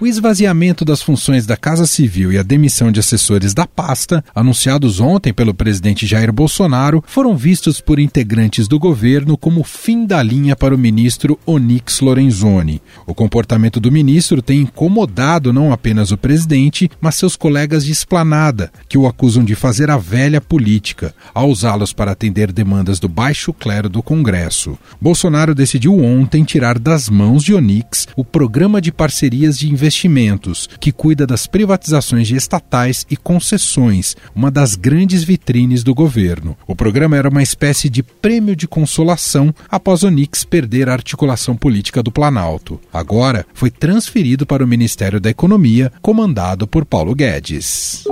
O esvaziamento das funções da Casa Civil e a demissão de assessores da pasta, anunciados ontem pelo presidente Jair Bolsonaro, foram vistos por integrantes do governo como fim da linha para o ministro Onyx Lorenzoni. O comportamento do ministro tem incomodado não apenas o presidente, mas seus colegas de esplanada, que o acusam de fazer a velha política, ao usá-los para atender demandas do baixo clero do Congresso. Bolsonaro decidiu ontem tirar das mãos de Onyx o programa de parcerias de investimento Investimentos, que cuida das privatizações de estatais e concessões, uma das grandes vitrines do governo. O programa era uma espécie de prêmio de consolação após o Nix perder a articulação política do Planalto. Agora foi transferido para o Ministério da Economia, comandado por Paulo Guedes.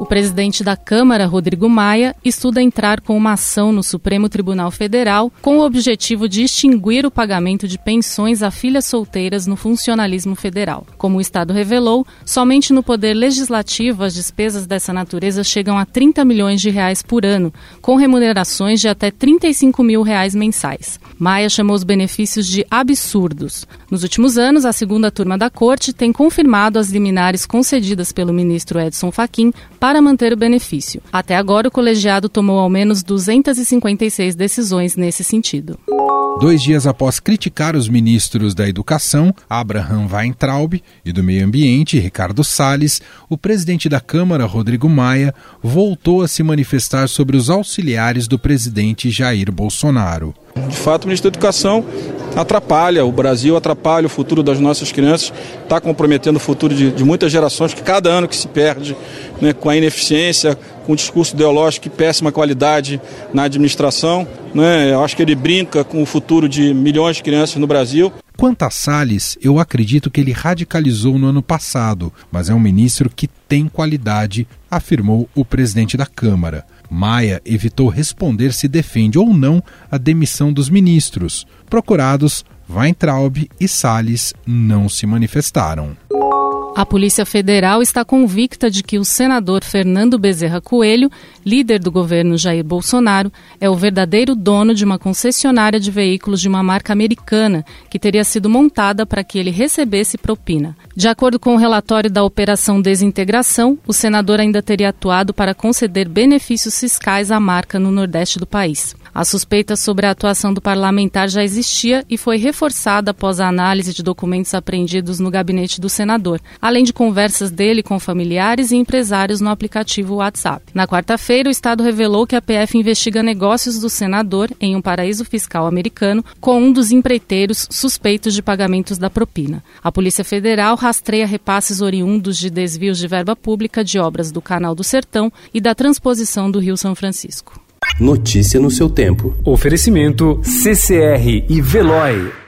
O presidente da Câmara, Rodrigo Maia, estuda entrar com uma ação no Supremo Tribunal Federal com o objetivo de extinguir o pagamento de pensões a filhas solteiras no funcionalismo federal. Como o Estado revelou, somente no poder legislativo as despesas dessa natureza chegam a 30 milhões de reais por ano, com remunerações de até 35 mil reais mensais. Maia chamou os benefícios de absurdos. Nos últimos anos, a segunda turma da Corte tem confirmado as liminares concedidas pelo ministro Edson Fachin para manter o benefício. Até agora, o colegiado tomou ao menos 256 decisões nesse sentido. Dois dias após criticar os ministros da Educação, Abraham Weintraub, e do Meio Ambiente, Ricardo Salles, o presidente da Câmara, Rodrigo Maia, voltou a se manifestar sobre os auxiliares do presidente Jair Bolsonaro. De fato, o ministro da Educação atrapalha o Brasil, atrapalha o futuro das nossas crianças, está comprometendo o futuro de, de, muitas gerações, que cada ano que se perde né, com a ineficiência, com o discurso ideológico e péssima qualidade na administração. Né, eu acho que ele brinca com o futuro de milhões de crianças no Brasil. Quanto a Salles, eu acredito que ele radicalizou no ano passado, mas é um ministro que tem qualidade, afirmou o presidente da Câmara. Maia evitou responder se defende ou não a demissão dos ministros. Procurados, Weintraub e Salles não se manifestaram. A Polícia Federal está convicta de que o senador Fernando Bezerra Coelho, líder do governo Jair Bolsonaro, é o verdadeiro dono de uma concessionária de veículos de uma marca americana que teria sido montada para que ele recebesse propina. De acordo com o relatório da Operação Desintegração, o senador ainda teria atuado para conceder benefícios fiscais à marca no Nordeste do país. A suspeita sobre a atuação do parlamentar já existia e foi reforçada após a análise de documentos apreendidos no gabinete do senador, além de conversas dele com familiares e empresários no aplicativo WhatsApp. Na quarta-feira, o Estado revelou que a PF investiga negócios do senador em um paraíso fiscal americano com um dos empreiteiros suspeitos de pagamentos da propina. A Polícia Federal rastreia repasses oriundos de desvios de verba pública de obras do Canal do Sertão e da transposição do Rio São Francisco. Notícia no seu tempo. Oferecimento CCR e Veloy.